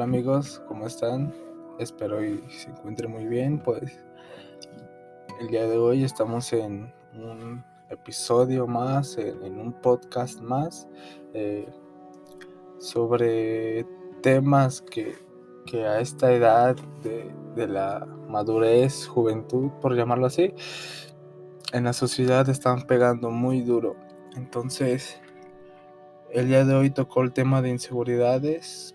Hola amigos, ¿cómo están? Espero y se encuentren muy bien. Pues el día de hoy estamos en un episodio más, en, un podcast más, eh, sobre temas que, a esta edad de, de la madurez, juventud, por llamarlo así, en la sociedad están pegando muy duro. Entonces, el día de hoy tocó el tema de inseguridades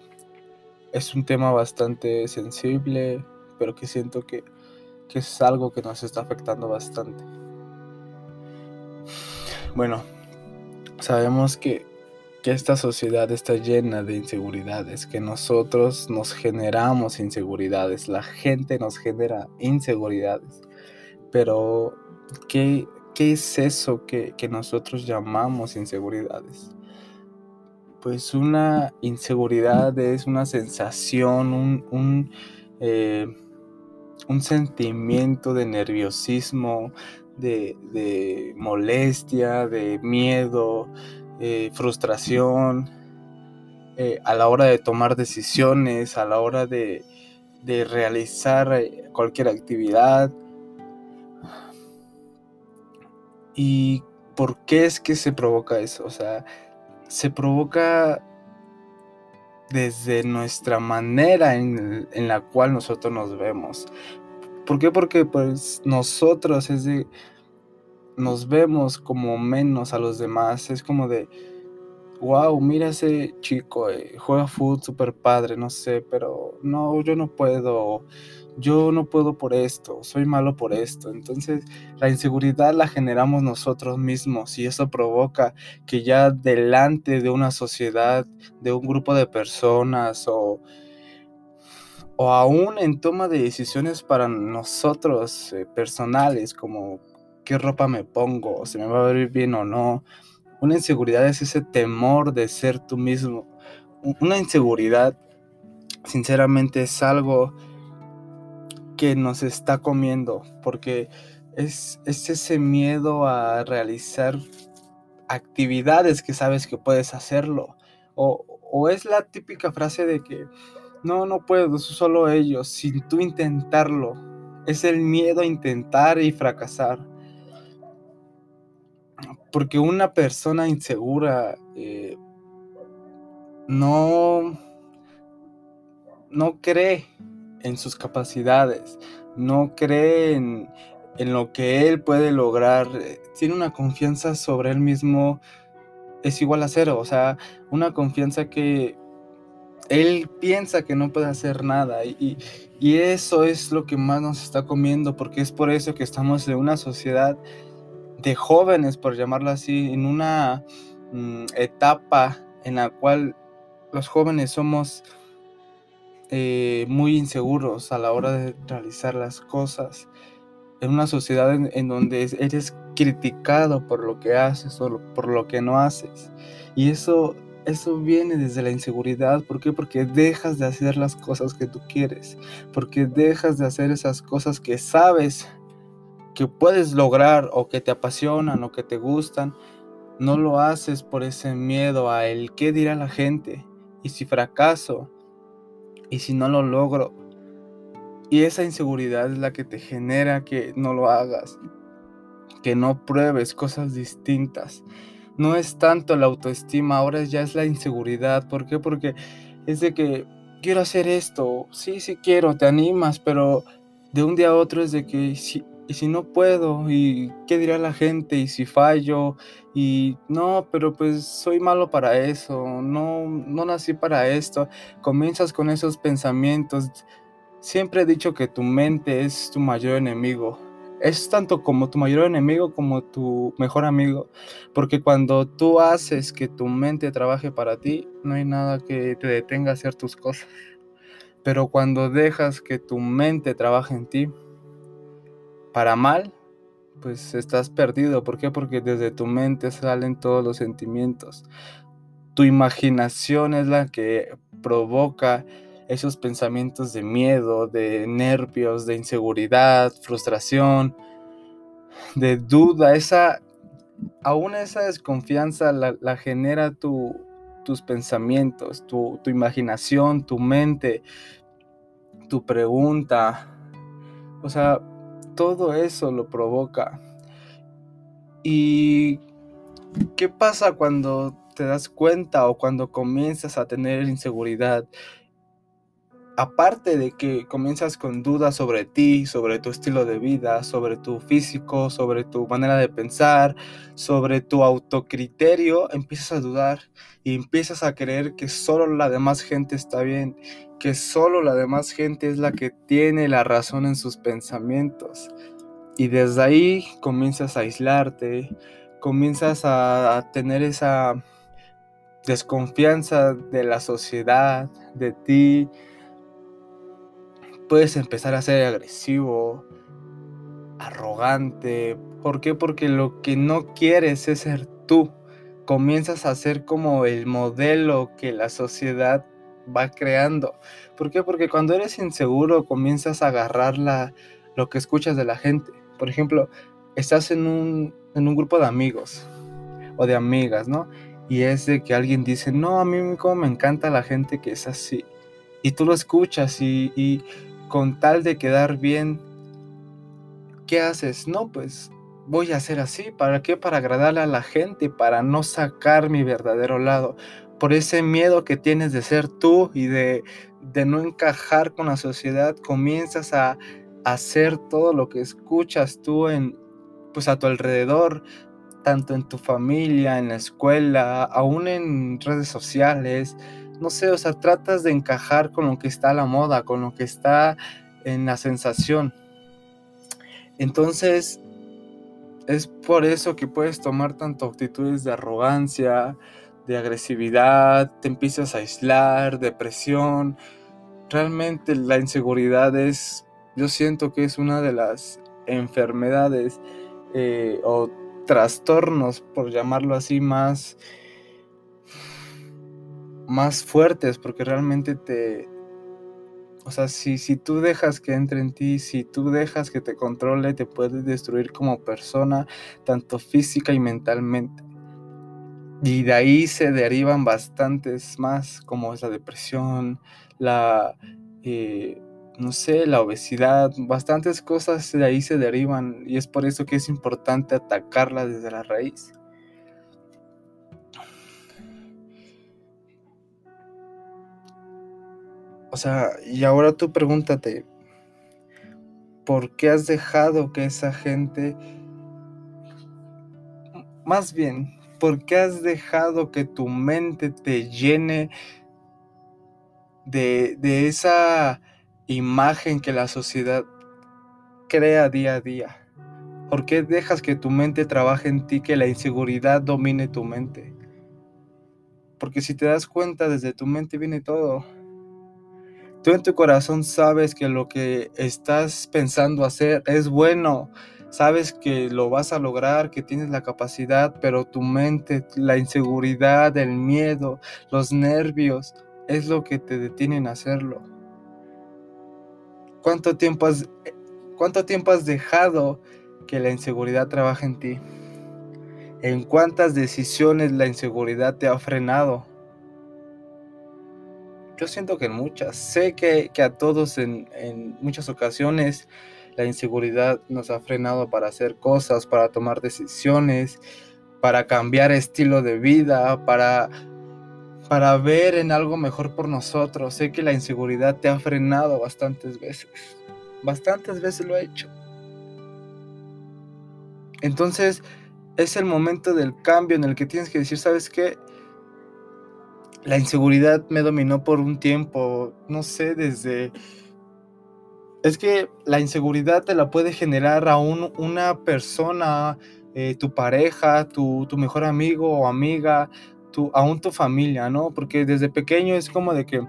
es un tema bastante sensible, pero que siento que, es algo que nos está afectando bastante. Bueno, sabemos que, que esta sociedad está llena de inseguridades, que nosotros nos generamos inseguridades, la gente nos genera inseguridades, pero ¿qué, qué es eso que, que nosotros llamamos inseguridades? Pues una inseguridad es una sensación, un, eh, sentimiento de nerviosismo, de, molestia, de miedo, eh, frustración, eh, a la hora de tomar decisiones, a la hora de, de realizar cualquier actividad. ¿Y por qué es que se provoca eso? O sea, se provoca desde nuestra manera en, la cual nosotros nos vemos. ¿Por qué? Porque pues nosotros es de, nos vemos como menos a los demás. Es como de, wow, mira ese chico, eh, juega fútbol super padre, no sé, pero no, yo no puedo yo no puedo por esto, soy malo por esto. Entonces la inseguridad la generamos nosotros mismos y eso provoca que ya delante de una sociedad, de un grupo de personas o, o aún en toma de decisiones para nosotros eh, personales como qué ropa me pongo, si me va a ver bien o no. Una inseguridad es ese temor de ser tú mismo. Una inseguridad, sinceramente, es algo que nos está comiendo, porque es, ese miedo a realizar actividades que sabes que puedes hacerlo. O, es la típica frase de que no, no puedo, solo ellos, sin tú intentarlo. Es el miedo a intentar y fracasar. Porque una persona insegura eh, no, no cree en sus capacidades, no cree en, lo que él puede lograr, eh, tiene una confianza sobre él mismo, es igual a cero, o sea, una confianza que él piensa que no puede hacer nada y, eso es lo que más nos está comiendo porque es por eso que estamos en una sociedad de jóvenes, por llamarlo así, en una mm, etapa en la cual los jóvenes somos eh, muy inseguros a la hora de realizar las cosas. En una sociedad en, donde eres criticado por lo que haces o por lo que no haces. Y eso, eso viene desde la inseguridad. ¿Por qué? Porque dejas de hacer las cosas que tú quieres. Porque dejas de hacer esas cosas que sabes que puedes lograr o que te apasionan o que te gustan. No lo haces por ese miedo a el qué dirá la gente. Y si fracaso, y si no lo logro. Y esa inseguridad es la que te genera que no lo hagas, que no pruebes cosas distintas. No es tanto la autoestima, ahora ya es la inseguridad. ¿Por qué? Porque es de que quiero hacer esto, sí, sí quiero, te animas, pero de un día a otro es de que si, y si no puedo, y qué dirá la gente, y si fallo, y no, pero pues soy malo para eso, no, no nací para esto. Comienzas con esos pensamientos. Siempre he dicho que tu mente es tu mayor enemigo. Es tanto como tu mayor enemigo como tu mejor amigo. Porque cuando tú haces que tu mente trabaje para ti, no hay nada que te detenga a hacer tus cosas. Pero cuando dejas que tu mente trabaje en ti, para mal, pues estás perdido. ¿Por qué? Porque desde tu mente salen todos los sentimientos. Tu imaginación es la que provoca esos pensamientos de miedo, de nervios, de inseguridad, frustración, de duda. Esa, aún esa desconfianza la, genera tu, tus pensamientos, tu, tu imaginación, tu mente, tu pregunta. O sea, todo eso lo provoca. ¿Y qué pasa cuando te das cuenta o cuando comienzas a tener inseguridad? Aparte de que comienzas con dudas sobre ti, sobre tu estilo de vida, sobre tu físico, sobre tu manera de pensar, sobre tu autocriterio, empiezas a dudar y empiezas a creer que solo la demás gente está bien, que solo la demás gente es la que tiene la razón en sus pensamientos. Y desde ahí comienzas a aislarte, comienzas a, tener esa desconfianza de la sociedad, de ti, puedes empezar a ser agresivo, arrogante. ¿Por qué? Porque lo que no quieres es ser tú. Comienzas a ser como el modelo que la sociedad va creando. ¿Por qué? Porque cuando eres inseguro comienzas a agarrar lo que escuchas de la gente. Por ejemplo, estás en un, en un grupo de amigos o de amigas, ¿no? Y es de que alguien dice, no, a mí como me encanta la gente que es así. Y tú lo escuchas y, y con tal de quedar bien, ¿qué haces? No, pues voy a hacer así. ¿Para qué? Para agradarle a la gente, para no sacar mi verdadero lado. Por ese miedo que tienes de ser tú y de, de no encajar con la sociedad, comienzas a, hacer todo lo que escuchas tú en, pues a tu alrededor, tanto en tu familia, en la escuela, aún en redes sociales, no sé, o sea, tratas de encajar con lo que está a la moda, con lo que está en la sensación. Entonces, es por eso que puedes tomar tanto actitudes de arrogancia, de agresividad, te empiezas a aislar, depresión. Realmente la inseguridad es, yo siento que es una de las enfermedades eh, o trastornos, por llamarlo así, más más fuertes porque realmente te... O sea, si, si tú dejas que entre en ti, si tú dejas que te controle, te puedes destruir como persona, tanto física y mentalmente. Y de ahí se derivan bastantes más, como es la depresión, la, eh, no sé, la obesidad, bastantes cosas de ahí se derivan. Y es por eso que es importante atacarla desde la raíz. O sea, y ahora tú pregúntate, ¿por qué has dejado que esa gente... Más bien, ¿por qué has dejado que tu mente te llene de, de esa imagen que la sociedad crea día a día? ¿Por qué dejas que tu mente trabaje en ti, que la inseguridad domine tu mente? Porque si te das cuenta, desde tu mente viene todo. Tú en tu corazón sabes que lo que estás pensando hacer es bueno, sabes que lo vas a lograr, que tienes la capacidad, pero tu mente, la inseguridad, el miedo, los nervios, es lo que te detienen a hacerlo. ¿Cuánto tiempo has, cuánto tiempo has dejado que la inseguridad trabaje en ti? ¿En cuántas decisiones la inseguridad te ha frenado? Yo siento que en muchas. Sé que, a todos en, muchas ocasiones la inseguridad nos ha frenado para hacer cosas, para tomar decisiones, para cambiar estilo de vida, para, para ver en algo mejor por nosotros. Sé que la inseguridad te ha frenado bastantes veces. Bastantes veces lo ha hecho. Entonces es el momento del cambio en el que tienes que decir, ¿sabes qué? La inseguridad me dominó por un tiempo, no sé, desde... Es que la inseguridad te la puede generar aún una persona, eh, tu pareja, tu, mejor amigo o amiga, tu, aún tu familia, ¿no? Porque desde pequeño es como de que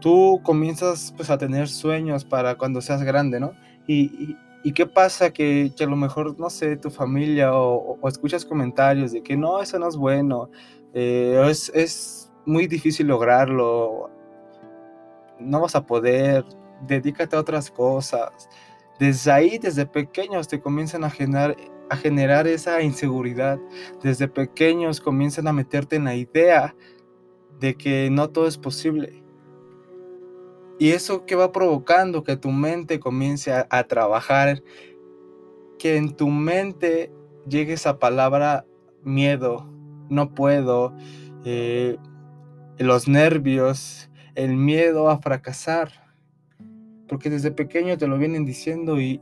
tú comienzas pues a tener sueños para cuando seas grande, ¿no? Y, qué pasa que, a lo mejor, no sé, tu familia o, o, escuchas comentarios de que no, eso no es bueno, eh, es, muy difícil lograrlo, no vas a poder, dedícate a otras cosas. Desde ahí, desde pequeños, te comienzan a generar, a generar esa inseguridad. Desde pequeños comienzan a meterte en la idea de que no todo es posible. Y eso que va provocando que tu mente comience a, trabajar, que en tu mente llegue esa palabra miedo, no puedo, eh, los nervios, el miedo a fracasar. Porque desde pequeño te lo vienen diciendo y,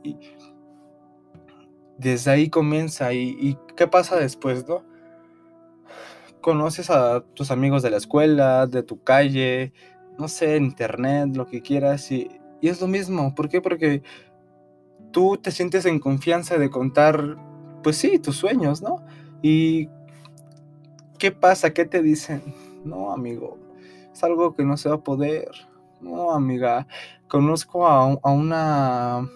desde ahí comienza. Y, y, qué pasa después, no? Conoces a tus amigos de la escuela, de tu calle, no sé, internet, lo que quieras. Y, y es lo mismo. ¿Por qué? Porque tú te sientes en confianza de contar, pues sí, tus sueños, ¿no? Y ¿qué pasa? ¿Qué te dicen? No, amigo, es algo que no se va a poder. No, amiga, conozco a, a una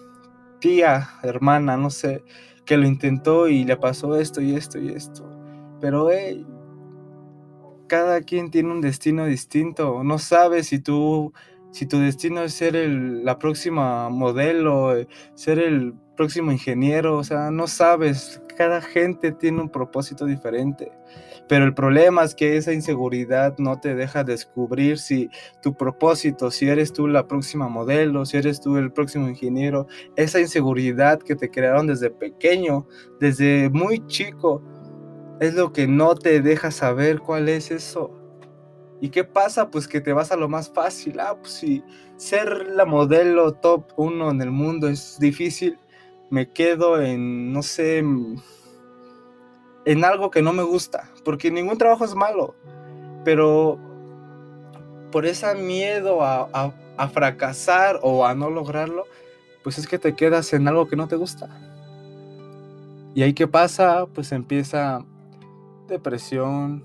tía, hermana, no sé, que lo intentó y le pasó esto y esto y esto. Pero, hey, cada quien tiene un destino distinto. No sabes si tú, si tu destino es ser el, la próxima modelo, eh, ser el próximo ingeniero, o sea, no sabes. Cada gente tiene un propósito diferente. Pero el problema es que esa inseguridad no te deja descubrir si tu propósito, si eres tú la próxima modelo, si eres tú el próximo ingeniero, esa inseguridad que te crearon desde pequeño, desde muy chico, es lo que no te deja saber cuál es eso. ¿Y qué pasa? Pues que te vas a lo más fácil. Ah, pues si ser la modelo top 1 en el mundo es difícil, me quedo en, no sé, en algo que no me gusta. Porque ningún trabajo es malo. Pero por ese miedo a, a fracasar o a no lograrlo, pues es que te quedas en algo que no te gusta. Y ahí qué pasa, pues empieza depresión.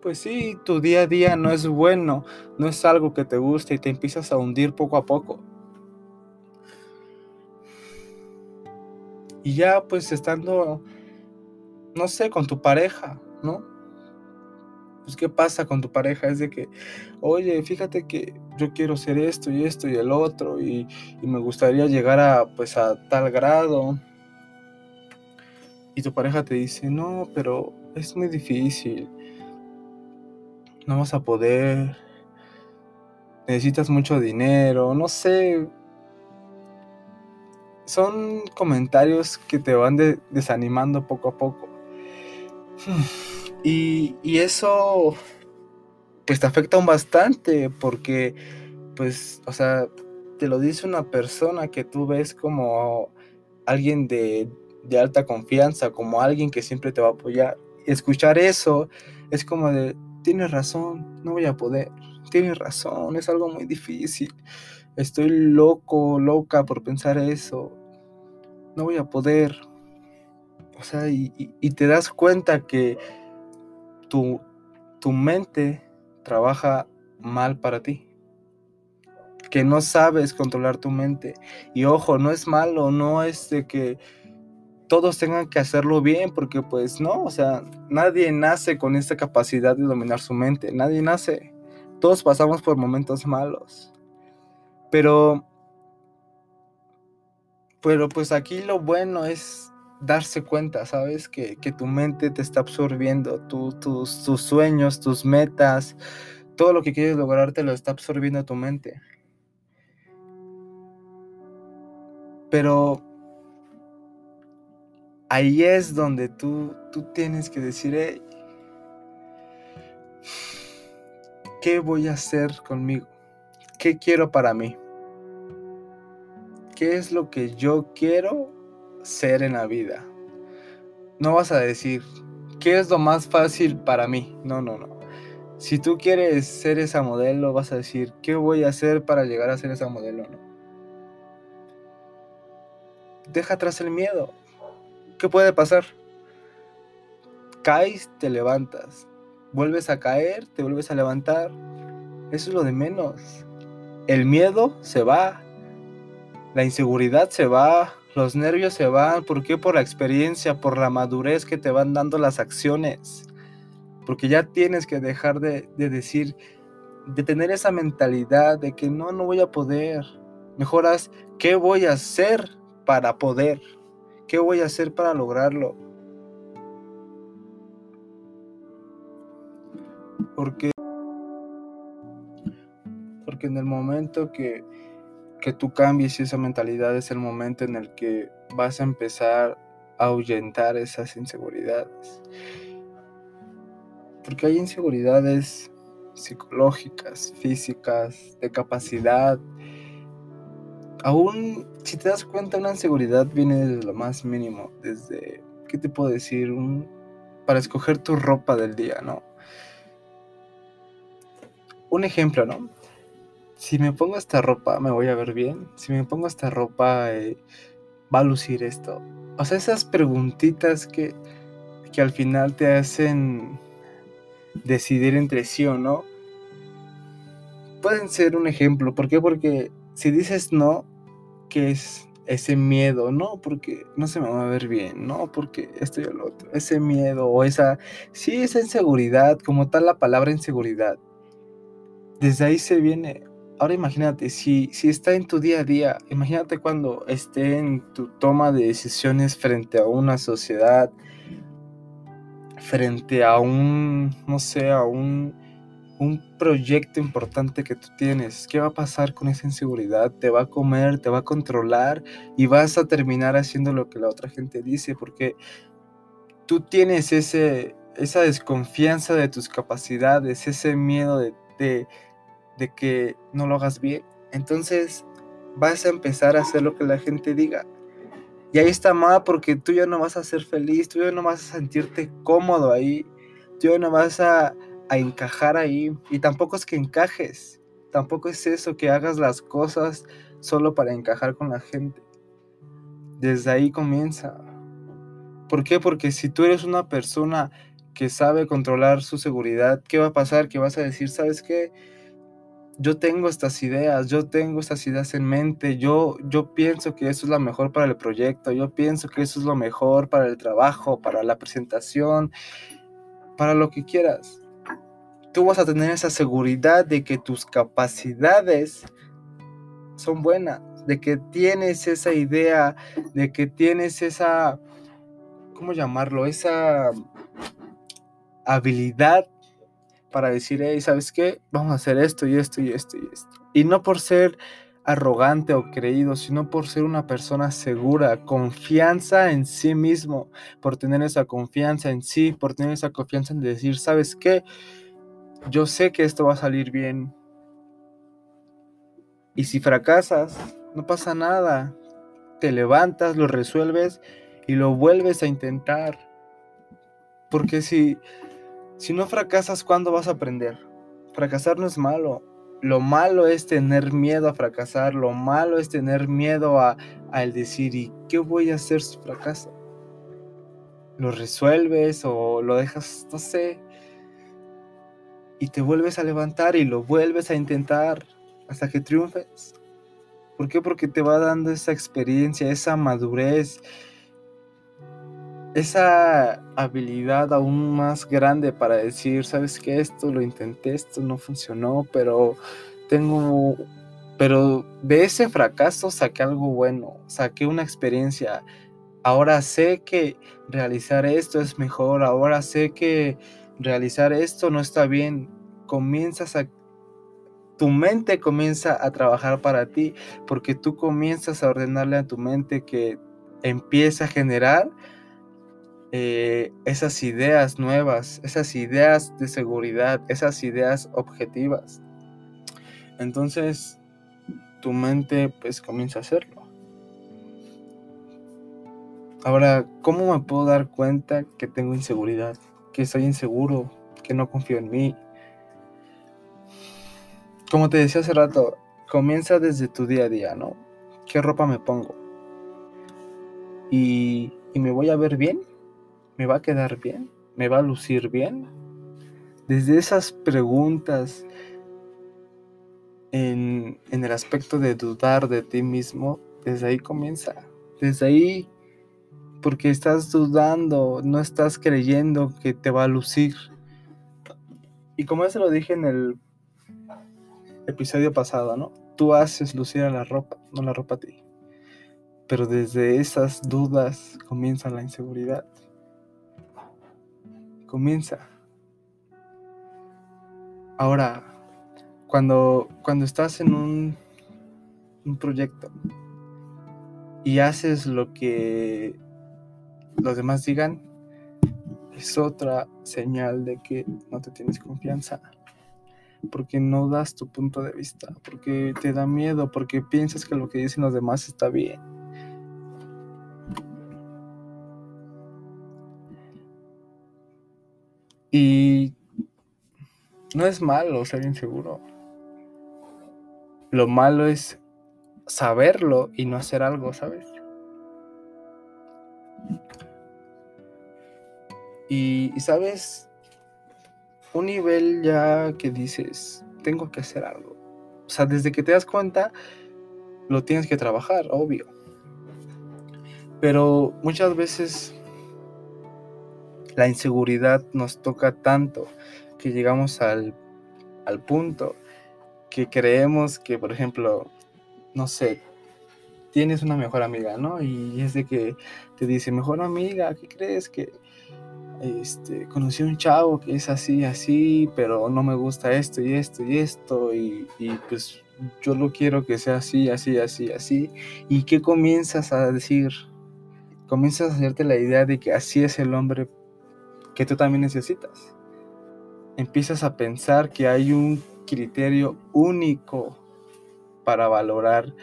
Pues sí, tu día a día no es bueno, no es algo que te guste y te empiezas a hundir poco a poco. Y ya pues estando, no sé, con tu pareja, ¿no? Pues qué pasa con tu pareja es de que, oye, fíjate que yo quiero hacer esto y esto y el otro y, y me gustaría llegar a pues a tal grado. Y tu pareja te dice, no, pero es muy difícil. No vas a poder. Necesitas mucho dinero, no sé. Son comentarios que te van desanimando poco a poco. Y, y eso pues te afecta bastante porque pues, o sea, te lo dice una persona que tú ves como alguien de, de alta confianza, como alguien que siempre te va a apoyar escuchar eso es como de, tienes razón, no voy a poder, tienes razón, es algo muy difícil, estoy loco, loca por pensar eso, no voy a poder. O sea, y, te das cuenta que tu, tu mente trabaja mal para ti que no sabes controlar tu mente. Y ojo, no es malo, no es de que todos tengan que hacerlo bien, porque pues no, o sea, nadie nace con esta capacidad de dominar su mente, nadie nace. Todos pasamos por momentos malos. Pero, pero pues aquí lo bueno es darse cuenta, ¿sabes? Que, tu mente te está absorbiendo, tus, tus sueños, tus metas, todo lo que quieres lograr te lo está absorbiendo tu mente. Pero ahí es donde tú, tú tienes que decir, ¿qué voy a hacer conmigo? ¿Qué quiero para mí? ¿Qué es lo que yo quiero ser en la vida? No vas a decir, ¿qué es lo más fácil para mí? No, no, no. Si tú quieres ser esa modelo, vas a decir, ¿qué voy a hacer para llegar a ser esa modelo? Deja atrás el miedo. ¿Qué puede pasar? Caes, te levantas. Vuelves a caer, te vuelves a levantar. Eso es lo de menos. El miedo se va. La inseguridad se va. Los nervios se van. ¿Por qué? Por la experiencia, por la madurez que te van dando las acciones. Porque ya tienes que dejar de, de decir, de tener esa mentalidad de que no, no voy a poder. Mejoras, ¿qué voy a hacer para poder? ¿Qué voy a hacer para lograrlo? Porque, porque en el momento que, que tú cambies esa mentalidad es el momento en el que vas a empezar a ahuyentar esas inseguridades. Porque hay inseguridades psicológicas, físicas, de capacidad. Aún si te das cuenta, una inseguridad viene desde lo más mínimo, desde, ¿qué te puedo decir? Para escoger tu ropa del día, ¿no? Un ejemplo, ¿no? Si me pongo esta ropa, me voy a ver bien. Si me pongo esta ropa, eh, va a lucir esto. O sea, esas preguntitas que, que al final te hacen decidir entre sí o no, pueden ser un ejemplo. ¿Por qué? Porque si dices no, ¿qué es ese miedo? No, porque no se me va a ver bien, no, porque esto y el otro. Ese miedo o esa, sí, esa inseguridad, como tal la palabra inseguridad. Desde ahí se viene. Ahora imagínate, si, si está en tu día a día, imagínate cuando esté en tu toma de decisiones frente a una sociedad, frente a un, no sé, a un, un proyecto importante que tú tienes. ¿Qué va a pasar con esa inseguridad? Te va a comer, te va a controlar y vas a terminar haciendo lo que la otra gente dice porque tú tienes ese, esa desconfianza de tus capacidades, ese miedo de, de, de que no lo hagas bien. Entonces vas a empezar a hacer lo que la gente diga. Y ahí está mal porque tú ya no vas a ser feliz, tú ya no vas a sentirte cómodo ahí, tú ya no vas a, a encajar ahí. Y tampoco es que encajes, tampoco es eso, que hagas las cosas solo para encajar con la gente. Desde ahí comienza. ¿Por qué? Porque si tú eres una persona que sabe controlar su seguridad, ¿qué va a pasar? Que vas a decir, ¿sabes qué? yo tengo estas ideas, yo tengo estas ideas en mente, yo, yo pienso que eso es lo mejor para el proyecto, yo pienso que eso es lo mejor para el trabajo, para la presentación, para lo que quieras. Tú vas a tener esa seguridad de que tus capacidades son buenas, de que tienes esa idea, de que tienes esa, ¿cómo llamarlo? Esa habilidad para decir, hey, ¿sabes qué? Vamos a hacer esto y esto y esto y esto. Y no por ser arrogante o creído, sino por ser una persona segura, confianza en sí mismo, por tener esa confianza en sí, por tener esa confianza en decir, ¿sabes qué? Yo sé que esto va a salir bien. Y si fracasas, no pasa nada. Te levantas, lo resuelves y lo vuelves a intentar. Porque si si no fracasas, ¿cuándo vas a aprender? Fracasar no es malo. Lo malo es tener miedo a fracasar. Lo malo es tener miedo a, el decir, ¿y qué voy a hacer si fracaso? ¿Lo resuelves o lo dejas, no sé? Y te vuelves a levantar y lo vuelves a intentar hasta que triunfes. ¿Por qué? Porque te va dando esa experiencia, esa madurez, esa habilidad aún más grande para decir, sabes que esto lo intenté, esto no funcionó, pero tengo, pero de ese fracaso saqué algo bueno, saqué una experiencia. Ahora sé que realizar esto es mejor, ahora sé que realizar esto no está bien. Comienzas a tu mente comienza a trabajar para ti porque tú comienzas a ordenarle a tu mente que empieza a generar eh, esas ideas nuevas, esas ideas de seguridad, esas ideas objetivas. Entonces, tu mente pues comienza a hacerlo. Ahora, ¿cómo me puedo dar cuenta que tengo inseguridad? Que soy inseguro, que no confío en mí. Como te decía hace rato, comienza desde tu día a día, ¿no? ¿Qué ropa me pongo? ¿Y, y me voy a ver bien? ¿Me va a quedar bien? ¿Me va a lucir bien? Desde esas preguntas en, el aspecto de dudar de ti mismo, desde ahí comienza. Desde ahí, porque estás dudando, no estás creyendo que te va a lucir. Y como ya se lo dije en el episodio pasado, ¿no? Tú haces lucir a la ropa, no la ropa a ti. Pero desde esas dudas comienza la inseguridad. Comienza. Ahora, cuando, cuando estás en un, un proyecto y haces lo que los demás digan, es otra señal de que no te tienes confianza. Porque no das tu punto de vista, porque te da miedo, porque piensas que lo que dicen los demás está bien. Y no es malo ser inseguro. Lo malo es saberlo y no hacer algo, ¿sabes? Y, sabes, un nivel ya que dices, tengo que hacer algo. O sea, desde que te das cuenta, lo tienes que trabajar, obvio. Pero muchas veces la inseguridad nos toca tanto que llegamos al, al punto que creemos que, por ejemplo, no sé, tienes una mejor amiga, ¿no? Y es de que te dice, mejor amiga, ¿qué crees? Que este, conocí a un chavo que es así, así, pero no me gusta esto y esto y esto, y, pues yo lo quiero que sea así, así, así, así. ¿Y qué comienzas a decir? Comienzas a hacerte la idea de que así es el hombre que tú también necesitas. Empiezas a pensar que hay un criterio único para valorar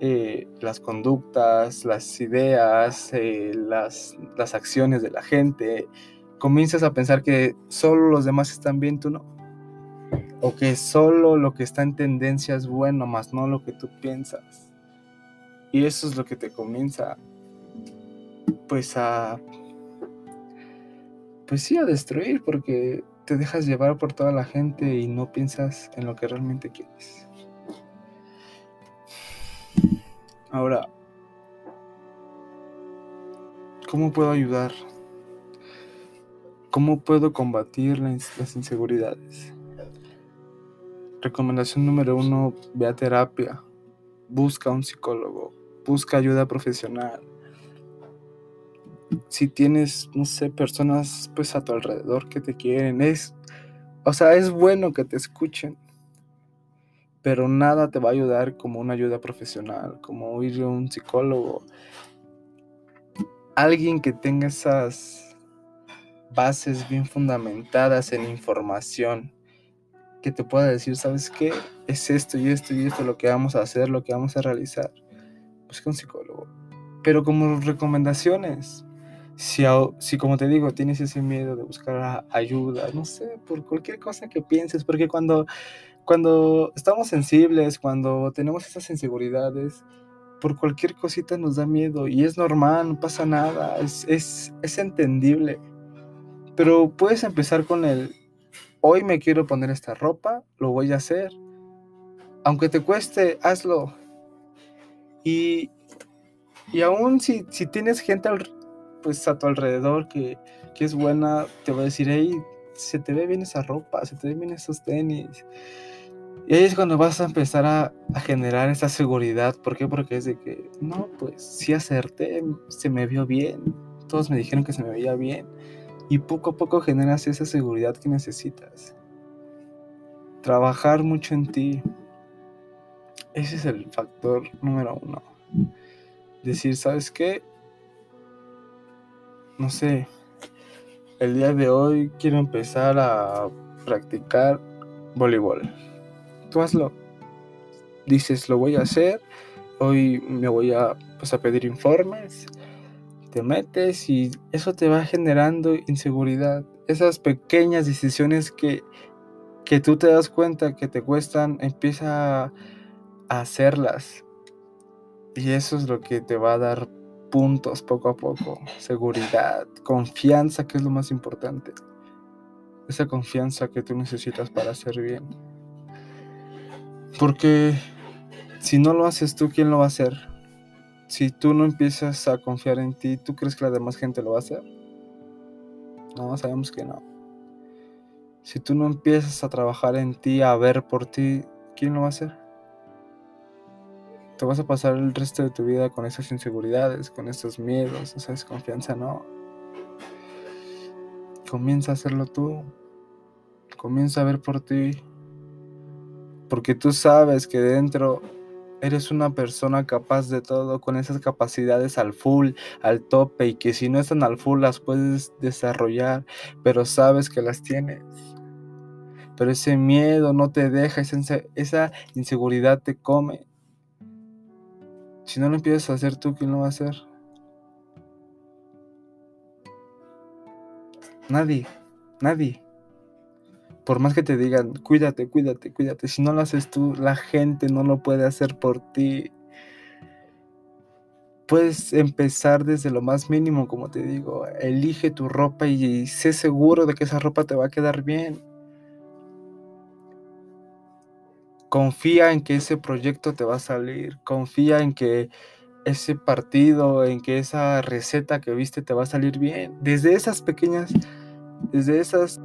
eh, las conductas, las ideas, eh, las, las acciones de la gente, comienzas a pensar que solo los demás están bien, tú no. O que solo lo que está en tendencia es bueno, más no lo que tú piensas. Y eso es lo que te comienza, pues a, pues sí, a destruir, porque te dejas llevar por toda la gente y no piensas en lo que realmente quieres. Ahora, ¿cómo puedo ayudar? ¿Cómo puedo combatir las inseguridades? Recomendación número uno, ve a terapia, busca un psicólogo, busca ayuda profesional. Si tienes, no sé, personas pues a tu alrededor que te quieren, es, o sea, es bueno que te escuchen pero nada te va a ayudar como una ayuda profesional, como ir a un psicólogo. Alguien que tenga esas bases bien fundamentadas en información, que te pueda decir, ¿sabes qué? Es esto y esto y esto lo que vamos a hacer, lo que vamos a realizar. Busca un psicólogo. Pero como recomendaciones, si, si como te digo, tienes ese miedo de buscar ayuda, no sé, por cualquier cosa que pienses, porque cuando cuando estamos sensibles, cuando tenemos esas inseguridades, por cualquier cosita nos da miedo y es normal, no pasa nada, es, es, entendible. Pero puedes empezar con el, hoy me quiero poner esta ropa, lo voy a hacer. Aunque te cueste, hazlo. Y, y aún si, si tienes gente pues a tu alrededor que, que es buena, te va a decir, hey, se te ve bien esa ropa, se te ven bien esos tenis. Y ahí es cuando vas a empezar a, generar esa seguridad. ¿Por qué? Porque es de que, no, pues sí acerté, se me vio bien. Todos me dijeron que se me veía bien. Y poco a poco generas esa seguridad que necesitas. Trabajar mucho en ti. Ese es el factor número uno. Decir, ¿sabes qué? No sé. El día de hoy quiero empezar a practicar voleibol tú hazlo. Dices, lo voy a hacer, hoy me voy a, pues, a pedir informes, te metes y eso te va generando inseguridad. Esas pequeñas decisiones que, que tú te das cuenta que te cuestan, empieza a hacerlas. Y eso es lo que te va a dar puntos poco a poco. Seguridad, confianza, que es lo más importante. Esa confianza que tú necesitas para hacer bien. Porque si no lo haces tú, ¿quién lo va a hacer? Si tú no empiezas a confiar en ti, ¿tú crees que la demás gente lo va a hacer? No, sabemos que no. Si tú no empiezas a trabajar en ti, a ver por ti, ¿quién lo va a hacer? te vas a pasar el resto de tu vida con esas inseguridades, con esos miedos, esa desconfianza, no. Comienza a hacerlo tú. Comienza a ver por ti. Porque tú sabes que dentro eres una persona capaz de todo, con esas capacidades al full, al tope, y que si no están al full las puedes desarrollar, pero sabes que las tienes. Pero ese miedo no te deja, esa, inseguridad te come. Si no lo empiezas a hacer tú, ¿quién lo va a hacer? Nadie, nadie. Por más que te digan, cuídate, cuídate, cuídate, si no lo haces tú, la gente no lo puede hacer por ti. Puedes empezar desde lo más mínimo, como te digo. Elige tu ropa y sé seguro de que esa ropa te va a quedar bien. Confía en que ese proyecto te va a salir. Confía en que ese partido, en que esa receta que viste te va a salir bien. Desde esas pequeñas, desde esas